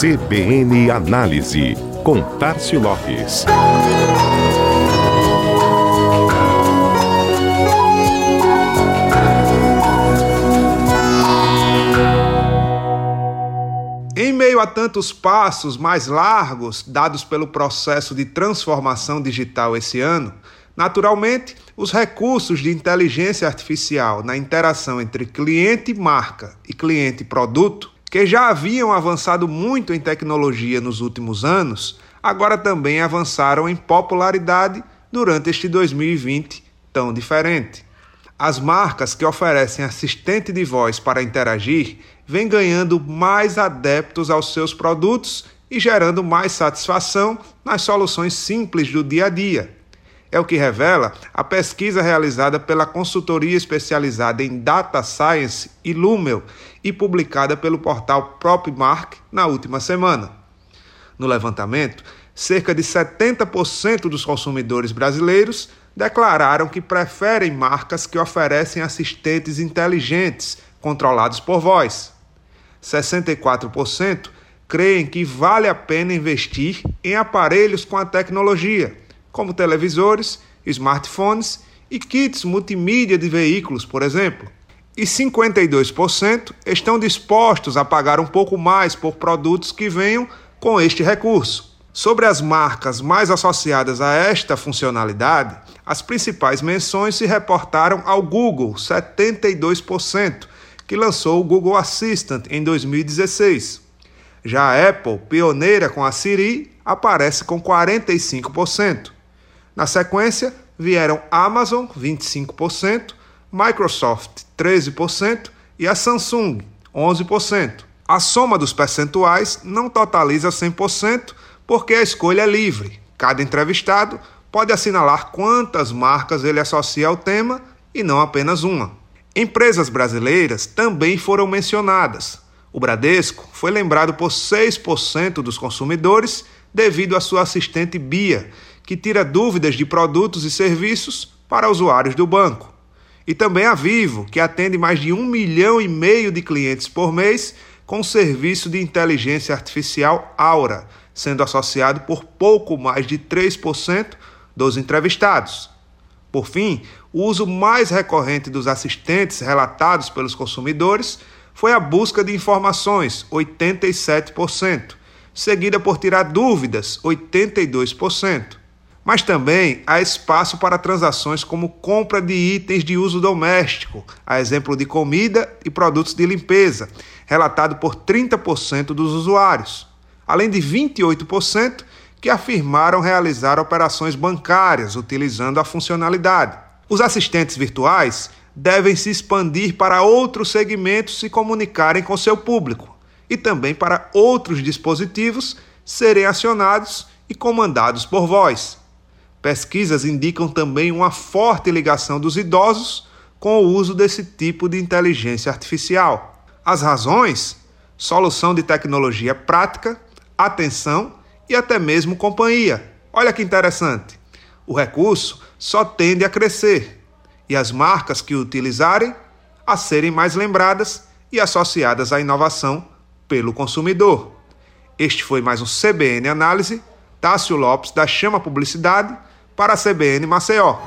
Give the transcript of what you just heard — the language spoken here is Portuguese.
CBN Análise, com Tarcio Lopes. Em meio a tantos passos mais largos dados pelo processo de transformação digital esse ano, naturalmente, os recursos de inteligência artificial na interação entre cliente marca e cliente produto que já haviam avançado muito em tecnologia nos últimos anos, agora também avançaram em popularidade durante este 2020 tão diferente. As marcas que oferecem assistente de voz para interagir vêm ganhando mais adeptos aos seus produtos e gerando mais satisfação nas soluções simples do dia a dia. É o que revela a pesquisa realizada pela consultoria especializada em Data Science e Lumel e publicada pelo portal PropMark na última semana. No levantamento, cerca de 70% dos consumidores brasileiros declararam que preferem marcas que oferecem assistentes inteligentes controlados por voz. 64% creem que vale a pena investir em aparelhos com a tecnologia como televisores, smartphones e kits multimídia de veículos, por exemplo. E 52% estão dispostos a pagar um pouco mais por produtos que venham com este recurso. Sobre as marcas mais associadas a esta funcionalidade, as principais menções se reportaram ao Google, 72%, que lançou o Google Assistant em 2016. Já a Apple, pioneira com a Siri, aparece com 45%. Na sequência, vieram Amazon, 25%, Microsoft, 13% e a Samsung, 11%. A soma dos percentuais não totaliza 100%, porque a escolha é livre. Cada entrevistado pode assinalar quantas marcas ele associa ao tema e não apenas uma. Empresas brasileiras também foram mencionadas. O Bradesco foi lembrado por 6% dos consumidores devido à sua assistente Bia, que tira dúvidas de produtos e serviços para usuários do banco. E também a Vivo, que atende mais de um milhão e meio de clientes por mês com o serviço de inteligência artificial Aura, sendo associado por pouco mais de 3% dos entrevistados. Por fim, o uso mais recorrente dos assistentes relatados pelos consumidores foi a busca de informações, 87%, seguida por tirar dúvidas, 82% mas também há espaço para transações como compra de itens de uso doméstico, a exemplo de comida e produtos de limpeza, relatado por 30% dos usuários, além de 28% que afirmaram realizar operações bancárias utilizando a funcionalidade. Os assistentes virtuais devem se expandir para outros segmentos se comunicarem com seu público e também para outros dispositivos serem acionados e comandados por voz. Pesquisas indicam também uma forte ligação dos idosos com o uso desse tipo de inteligência artificial. As razões? Solução de tecnologia prática, atenção e até mesmo companhia. Olha que interessante. O recurso só tende a crescer e as marcas que o utilizarem a serem mais lembradas e associadas à inovação pelo consumidor. Este foi mais um CBN Análise. Tássio Lopes, da Chama Publicidade para a CBN Maceió.